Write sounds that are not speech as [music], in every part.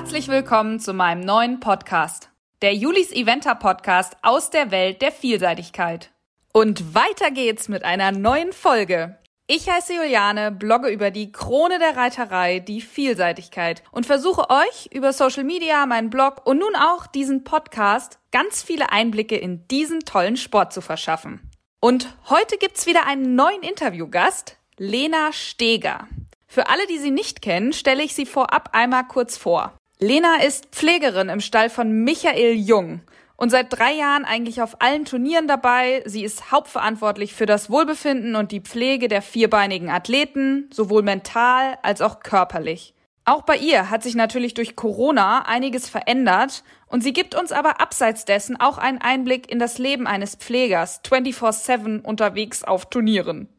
Herzlich willkommen zu meinem neuen Podcast, der Julis Eventer Podcast aus der Welt der Vielseitigkeit. Und weiter geht's mit einer neuen Folge. Ich heiße Juliane, blogge über die Krone der Reiterei, die Vielseitigkeit und versuche euch über Social Media, meinen Blog und nun auch diesen Podcast ganz viele Einblicke in diesen tollen Sport zu verschaffen. Und heute gibt's wieder einen neuen Interviewgast, Lena Steger. Für alle, die sie nicht kennen, stelle ich sie vorab einmal kurz vor. Lena ist Pflegerin im Stall von Michael Jung und seit drei Jahren eigentlich auf allen Turnieren dabei. Sie ist hauptverantwortlich für das Wohlbefinden und die Pflege der vierbeinigen Athleten, sowohl mental als auch körperlich. Auch bei ihr hat sich natürlich durch Corona einiges verändert und sie gibt uns aber abseits dessen auch einen Einblick in das Leben eines Pflegers 24-7 unterwegs auf Turnieren.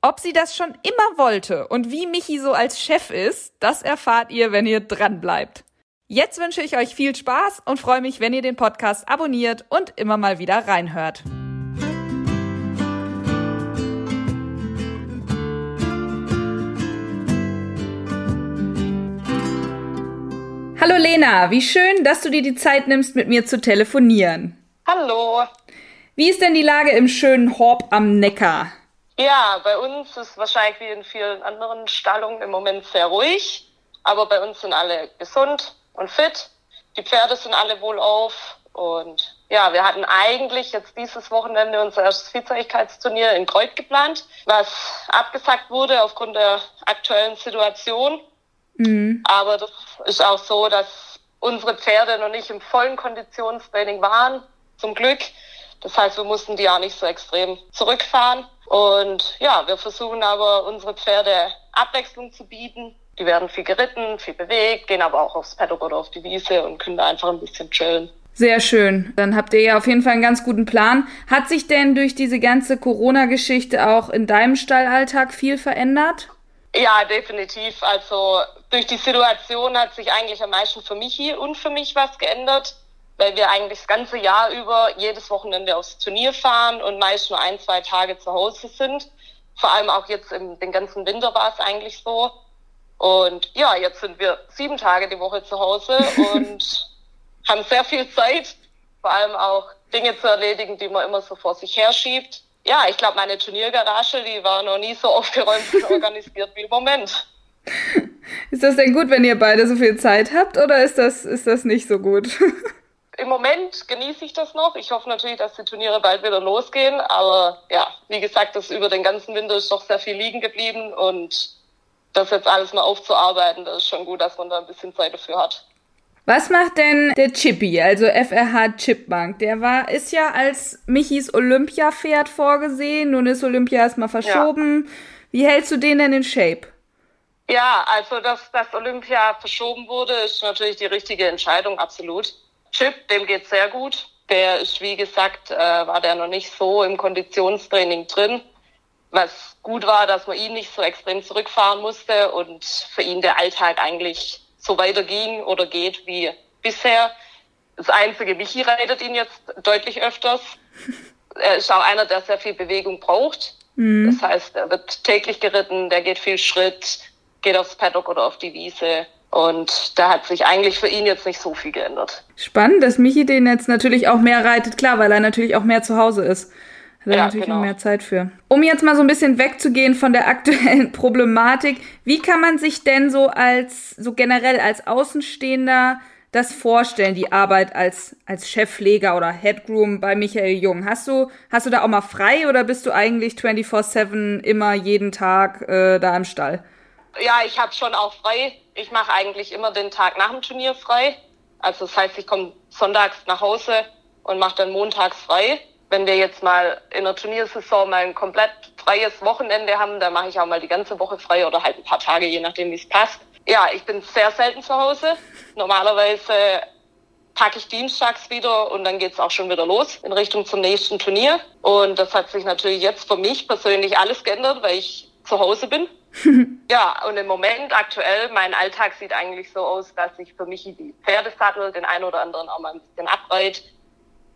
Ob sie das schon immer wollte und wie Michi so als Chef ist, das erfahrt ihr, wenn ihr dran bleibt. Jetzt wünsche ich euch viel Spaß und freue mich, wenn ihr den Podcast abonniert und immer mal wieder reinhört. Hallo Lena, wie schön, dass du dir die Zeit nimmst, mit mir zu telefonieren. Hallo. Wie ist denn die Lage im schönen Horb am Neckar? Ja, bei uns ist wahrscheinlich wie in vielen anderen Stallungen im Moment sehr ruhig, aber bei uns sind alle gesund und fit. Die Pferde sind alle wohlauf und ja, wir hatten eigentlich jetzt dieses Wochenende unser erstes Vielseitigkeitsturnier in Kreuz geplant, was abgesagt wurde aufgrund der aktuellen Situation. Mhm. Aber das ist auch so, dass unsere Pferde noch nicht im vollen Konditionstraining waren, zum Glück. Das heißt, wir mussten die auch nicht so extrem zurückfahren. Und ja, wir versuchen aber unsere Pferde Abwechslung zu bieten. Die werden viel geritten, viel bewegt, gehen aber auch aufs Paddock oder auf die Wiese und können da einfach ein bisschen chillen. Sehr schön. Dann habt ihr ja auf jeden Fall einen ganz guten Plan. Hat sich denn durch diese ganze Corona-Geschichte auch in deinem Stallalltag viel verändert? Ja, definitiv. Also durch die Situation hat sich eigentlich am meisten für mich hier und für mich was geändert weil wir eigentlich das ganze Jahr über jedes Wochenende aufs Turnier fahren und meist nur ein, zwei Tage zu Hause sind. Vor allem auch jetzt im den ganzen Winter war es eigentlich so. Und ja, jetzt sind wir sieben Tage die Woche zu Hause und [laughs] haben sehr viel Zeit, vor allem auch Dinge zu erledigen, die man immer so vor sich herschiebt. Ja, ich glaube, meine Turniergarage, die war noch nie so [laughs] aufgeräumt und organisiert wie im Moment. [laughs] Ist das denn gut, wenn ihr beide so viel Zeit habt oder ist das, ist das nicht so gut? im Moment genieße ich das noch. Ich hoffe natürlich, dass die Turniere bald wieder losgehen. Aber ja, wie gesagt, das über den ganzen Winter ist doch sehr viel liegen geblieben und das jetzt alles mal aufzuarbeiten, das ist schon gut, dass man da ein bisschen Zeit dafür hat. Was macht denn der Chippy, also FRH Chipbank? Der war, ist ja als Michis Olympia-Pferd vorgesehen. Nun ist Olympia erstmal verschoben. Ja. Wie hältst du den denn in Shape? Ja, also dass das Olympia verschoben wurde, ist natürlich die richtige Entscheidung, absolut. Chip, dem geht's sehr gut. Der ist, wie gesagt, äh, war der noch nicht so im Konditionstraining drin. Was gut war, dass man ihn nicht so extrem zurückfahren musste und für ihn der Alltag eigentlich so weiterging oder geht wie bisher. Das einzige, Michi reitet ihn jetzt deutlich öfters. [laughs] Er ist auch einer, der sehr viel Bewegung braucht. Mhm. Das heißt, er wird täglich geritten, der geht viel Schritt, geht aufs Paddock oder auf die Wiese. Und da hat sich eigentlich für ihn jetzt nicht so viel geändert. Spannend, dass Michi den jetzt natürlich auch mehr reitet, klar, weil er natürlich auch mehr zu Hause ist. Hat er ja, natürlich genau. auch mehr Zeit für. Um jetzt mal so ein bisschen wegzugehen von der [laughs] aktuellen Problematik, wie kann man sich denn so als, so generell als Außenstehender das vorstellen, die Arbeit als, als Chefpfleger oder Headgroom bei Michael Jung? Hast du, hast du da auch mal frei oder bist du eigentlich 24-7 immer jeden Tag äh, da im Stall? Ja, ich habe schon auch frei. Ich mache eigentlich immer den Tag nach dem Turnier frei. Also das heißt, ich komme sonntags nach Hause und mache dann montags frei. Wenn wir jetzt mal in der Turniersaison mal ein komplett freies Wochenende haben, dann mache ich auch mal die ganze Woche frei oder halt ein paar Tage, je nachdem, wie es passt. Ja, ich bin sehr selten zu Hause. Normalerweise packe ich dienstags wieder und dann geht's auch schon wieder los in Richtung zum nächsten Turnier. Und das hat sich natürlich jetzt für mich persönlich alles geändert, weil ich zu Hause bin. [laughs] ja, und im Moment aktuell, mein Alltag sieht eigentlich so aus, dass ich für mich die Pferde sattel, den einen oder anderen auch mal ein bisschen abreit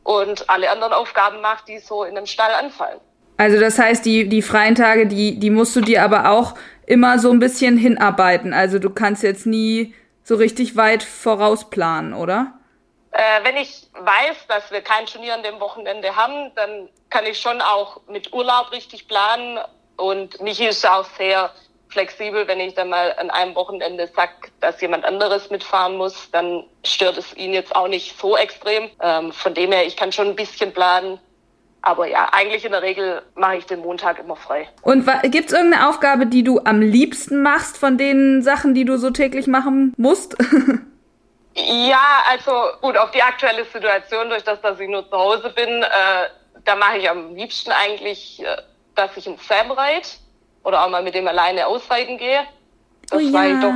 und alle anderen Aufgaben mache, die so in dem Stall anfallen. Also das heißt, die, die freien Tage, die, die musst du dir aber auch immer so ein bisschen hinarbeiten. Also du kannst jetzt nie so richtig weit vorausplanen, oder? Äh, wenn ich weiß, dass wir kein Turnier an dem Wochenende haben, dann kann ich schon auch mit Urlaub richtig planen. Und mich ist auch sehr flexibel, wenn ich dann mal an einem Wochenende sag, dass jemand anderes mitfahren muss, dann stört es ihn jetzt auch nicht so extrem. Ähm, von dem her, ich kann schon ein bisschen planen. Aber ja, eigentlich in der Regel mache ich den Montag immer frei. Und gibt es irgendeine Aufgabe, die du am liebsten machst von den Sachen, die du so täglich machen musst? [laughs] ja, also gut, auf die aktuelle Situation, durch das, dass ich nur zu Hause bin, äh, da mache ich am liebsten eigentlich, äh, dass ich einen Sam reite oder auch mal mit dem alleine ausreiten gehe. Das oh, ja. ich doch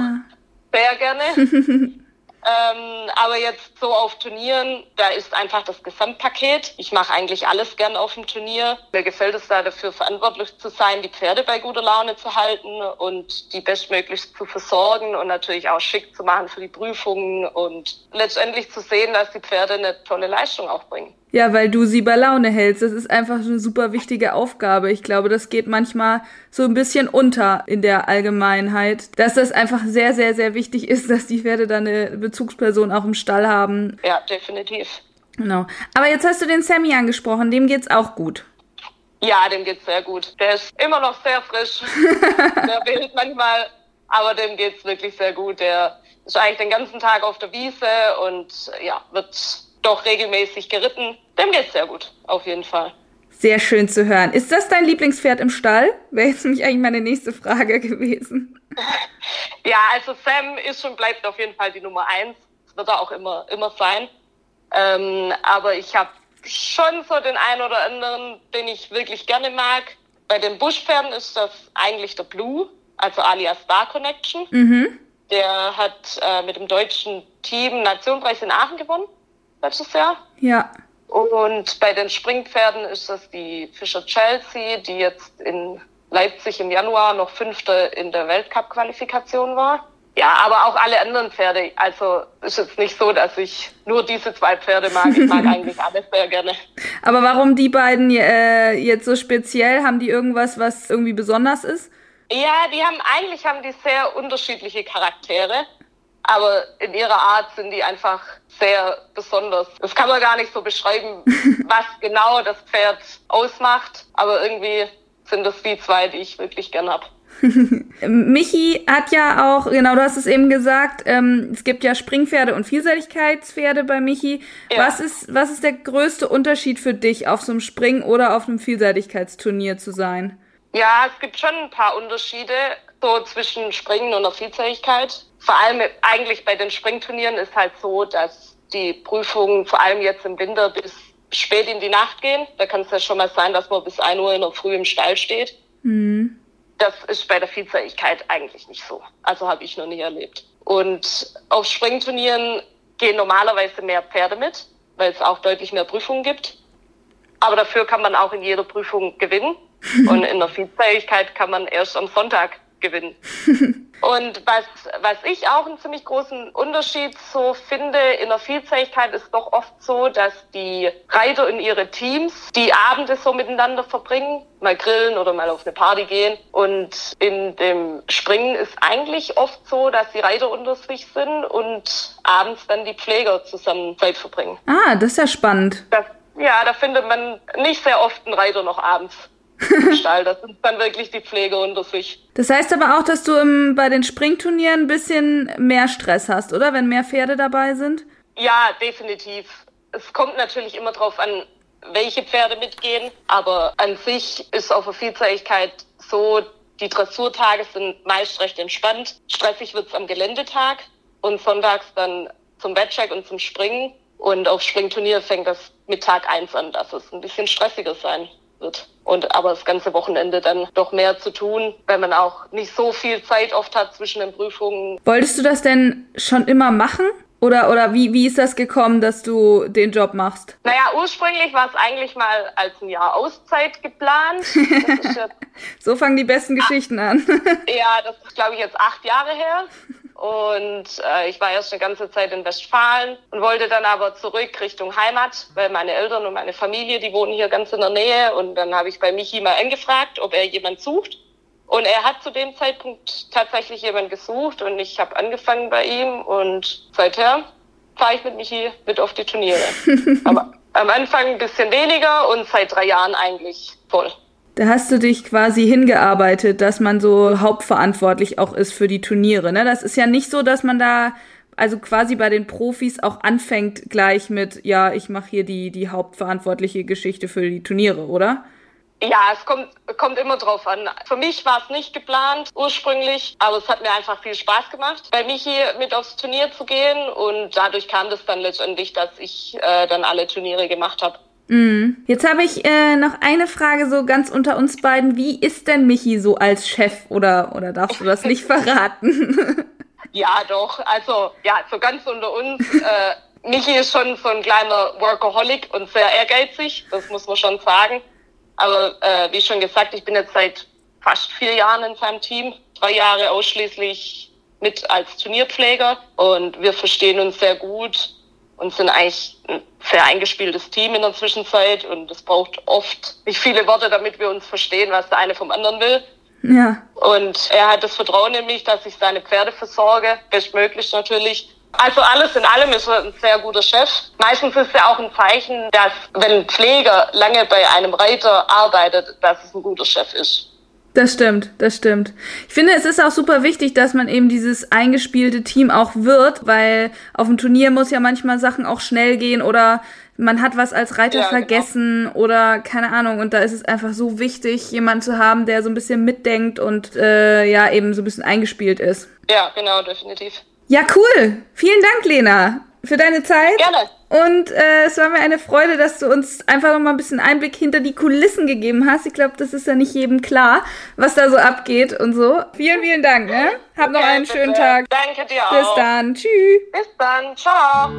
sehr gerne. [laughs] Ähm, aber jetzt so auf Turnieren, da ist einfach das Gesamtpaket. Ich mache eigentlich alles gern auf dem Turnier. Mir gefällt es da dafür verantwortlich zu sein, die Pferde bei guter Laune zu halten und die bestmöglichst zu versorgen und natürlich auch schick zu machen für die Prüfungen und letztendlich zu sehen, dass die Pferde eine tolle Leistung auch bringen. Ja, weil du sie bei Laune hältst. Das ist einfach eine super wichtige Aufgabe. Ich glaube, das geht manchmal so ein bisschen unter in der Allgemeinheit, dass das einfach sehr, sehr, sehr wichtig ist, dass die Pferde da eine Bezugsperson auch im Stall haben. Ja, definitiv. Genau. Aber jetzt hast du den Sammy angesprochen. Dem geht's auch gut. Ja, dem geht's sehr gut. Der ist immer noch sehr frisch. [laughs] der wild manchmal, aber dem geht's wirklich sehr gut. Der ist eigentlich den ganzen Tag auf der Wiese und ja, wird doch regelmäßig geritten. Dem geht's sehr gut, auf jeden Fall. Sehr schön zu hören. Ist das dein Lieblingspferd im Stall? Wäre jetzt nämlich eigentlich meine nächste Frage gewesen. [laughs] ja, also Sam ist und bleibt auf jeden Fall die Nummer eins. Das wird er auch immer, immer sein. Ähm, aber ich habe schon so den einen oder anderen, den ich wirklich gerne mag. Bei den Buschpferden ist das eigentlich der Blue, also alias Star Connection. Mhm. Der hat äh, mit dem deutschen Team Nationenpreis in Aachen gewonnen letztes Jahr. Ja. Und bei den Springpferden ist das die Fischer Chelsea, die jetzt in Leipzig im Januar noch Fünfte in der Weltcup-Qualifikation war. Ja, aber auch alle anderen Pferde. Also ist jetzt nicht so, dass ich nur diese zwei Pferde mag. Ich mag [laughs] eigentlich alles sehr gerne. Aber warum die beiden äh, jetzt so speziell? Haben die irgendwas, was irgendwie besonders ist? Ja, die haben eigentlich haben die sehr unterschiedliche Charaktere aber in ihrer Art sind die einfach sehr besonders. Das kann man gar nicht so beschreiben, [laughs] was genau das Pferd ausmacht, aber irgendwie sind das die zwei, die ich wirklich gern hab. [laughs] Michi hat ja auch, genau, du hast es eben gesagt, ähm, es gibt ja Springpferde und Vielseitigkeitspferde bei Michi. Ja. Was, ist, was ist der größte Unterschied für dich, auf so einem Spring- oder auf einem Vielseitigkeitsturnier zu sein? Ja, es gibt schon ein paar Unterschiede so zwischen Springen und der Vielseitigkeit vor allem eigentlich bei den Springturnieren ist halt so, dass die Prüfungen vor allem jetzt im Winter bis spät in die Nacht gehen. Da kann es ja schon mal sein, dass man bis ein Uhr in der Früh im Stall steht. Mhm. Das ist bei der Vielseitigkeit eigentlich nicht so. Also habe ich noch nie erlebt. Und auf Springturnieren gehen normalerweise mehr Pferde mit, weil es auch deutlich mehr Prüfungen gibt. Aber dafür kann man auch in jeder Prüfung gewinnen. [laughs] Und in der Vielseitigkeit kann man erst am Sonntag gewinnen. [laughs] Und was, was ich auch einen ziemlich großen Unterschied so finde in der Vielseitigkeit ist doch oft so, dass die Reiter in ihre Teams die Abende so miteinander verbringen, mal grillen oder mal auf eine Party gehen. Und in dem Springen ist eigentlich oft so, dass die Reiter unter sich sind und abends dann die Pfleger zusammen Zeit verbringen. Ah, das ist ja spannend. Das, ja, da findet man nicht sehr oft einen Reiter noch abends. Stall. Das sind dann wirklich die Pflege unter sich. Das heißt aber auch, dass du im, bei den Springturnieren ein bisschen mehr Stress hast, oder? Wenn mehr Pferde dabei sind? Ja, definitiv. Es kommt natürlich immer darauf an, welche Pferde mitgehen. Aber an sich ist auf der Vielseitigkeit so, die Dressurtage sind meist recht entspannt. Stressig wird's am Geländetag und sonntags dann zum Wettcheck und zum Springen. Und auf Springturnier fängt das mit Tag eins an, dass es ein bisschen stressiger sein wird. Und aber das ganze Wochenende dann doch mehr zu tun, wenn man auch nicht so viel Zeit oft hat zwischen den Prüfungen. Wolltest du das denn schon immer machen? Oder, oder wie, wie ist das gekommen, dass du den Job machst? Naja, ursprünglich war es eigentlich mal als ein Jahr Auszeit geplant. [laughs] so fangen die besten Geschichten an. ja, das ist, glaube ich, jetzt acht Jahre her. [laughs] Und äh, ich war erst eine ganze Zeit in Westfalen und wollte dann aber zurück Richtung Heimat, weil meine Eltern und meine Familie, die wohnen hier ganz in der Nähe. Und dann habe ich bei Michi mal angefragt, ob er jemand sucht. Und er hat zu dem Zeitpunkt tatsächlich jemanden gesucht und ich habe angefangen bei ihm und seither fahre ich mit Michi mit auf die Turniere. [laughs] Aber am Anfang ein bisschen weniger und seit drei Jahren eigentlich voll. Da hast du dich quasi hingearbeitet, dass man so hauptverantwortlich auch ist für die Turniere. Ne? Das ist ja nicht so, dass man da also quasi bei den Profis auch anfängt gleich mit, ja, ich mache hier die, die hauptverantwortliche Geschichte für die Turniere, oder? Ja, es kommt, kommt immer drauf an. Für mich war es nicht geplant ursprünglich, aber es hat mir einfach viel Spaß gemacht, bei Michi mit aufs Turnier zu gehen und dadurch kam das dann letztendlich, dass ich äh, dann alle Turniere gemacht habe. Mm. Jetzt habe ich äh, noch eine Frage so ganz unter uns beiden. Wie ist denn Michi so als Chef oder, oder darfst du das nicht [laughs] verraten? [laughs] ja, doch. Also, ja, so ganz unter uns. Äh, Michi ist schon so ein kleiner Workaholic und sehr ehrgeizig, das muss man schon sagen. Aber äh, wie schon gesagt, ich bin jetzt seit fast vier Jahren in seinem Team, drei Jahre ausschließlich mit als Turnierpfleger und wir verstehen uns sehr gut und sind eigentlich ein sehr eingespieltes Team in der Zwischenzeit und es braucht oft nicht viele Worte, damit wir uns verstehen, was der eine vom anderen will. Ja. Und er hat das Vertrauen in mich, dass ich seine Pferde versorge, bestmöglich natürlich. Also alles in allem ist er ein sehr guter Chef. Meistens ist er auch ein Zeichen, dass wenn ein Pfleger lange bei einem Reiter arbeitet, dass es ein guter Chef ist. Das stimmt, das stimmt. Ich finde, es ist auch super wichtig, dass man eben dieses eingespielte Team auch wird, weil auf dem Turnier muss ja manchmal Sachen auch schnell gehen oder man hat was als Reiter ja, genau. vergessen genau. oder keine Ahnung. Und da ist es einfach so wichtig, jemanden zu haben, der so ein bisschen mitdenkt und äh, ja eben so ein bisschen eingespielt ist. Ja, genau, definitiv. Ja, cool. Vielen Dank, Lena, für deine Zeit. Gerne. Und äh, es war mir eine Freude, dass du uns einfach noch mal ein bisschen Einblick hinter die Kulissen gegeben hast. Ich glaube, das ist ja nicht jedem klar, was da so abgeht und so. Vielen, vielen Dank. Ne? Hab noch einen schönen Tag. Danke dir auch. Bis dann. Tschüss. Bis dann. Ciao.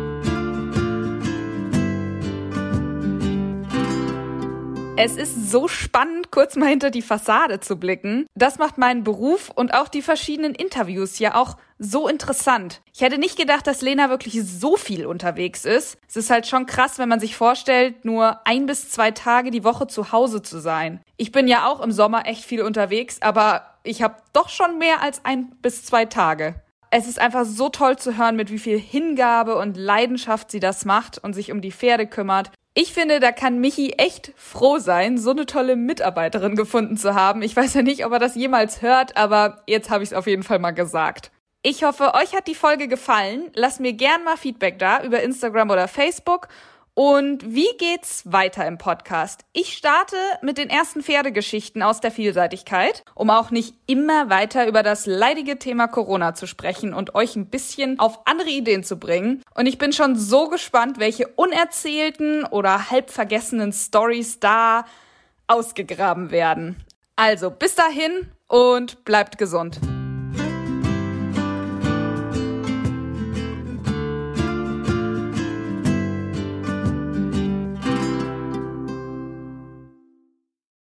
Es ist so spannend, kurz mal hinter die Fassade zu blicken. Das macht meinen Beruf und auch die verschiedenen Interviews ja auch so interessant. Ich hätte nicht gedacht, dass Lena wirklich so viel unterwegs ist. Es ist halt schon krass, wenn man sich vorstellt, nur ein bis zwei Tage die Woche zu Hause zu sein. Ich bin ja auch im Sommer echt viel unterwegs, aber ich habe doch schon mehr als ein bis zwei Tage. Es ist einfach so toll zu hören, mit wie viel Hingabe und Leidenschaft sie das macht und sich um die Pferde kümmert ich finde, da kann Michi echt froh sein, so eine tolle Mitarbeiterin gefunden zu haben. Ich weiß ja nicht, ob er das jemals hört, aber jetzt habe ich es auf jeden Fall mal gesagt. Ich hoffe, euch hat die Folge gefallen. Lasst mir gern mal Feedback da über Instagram oder Facebook und wie geht's weiter im Podcast? Ich starte mit den ersten Pferdegeschichten aus der Vielseitigkeit, um auch nicht immer weiter über das leidige Thema Corona zu sprechen und euch ein bisschen auf andere Ideen zu bringen. Und ich bin schon so gespannt, welche unerzählten oder halb vergessenen Stories da ausgegraben werden. Also bis dahin und bleibt gesund.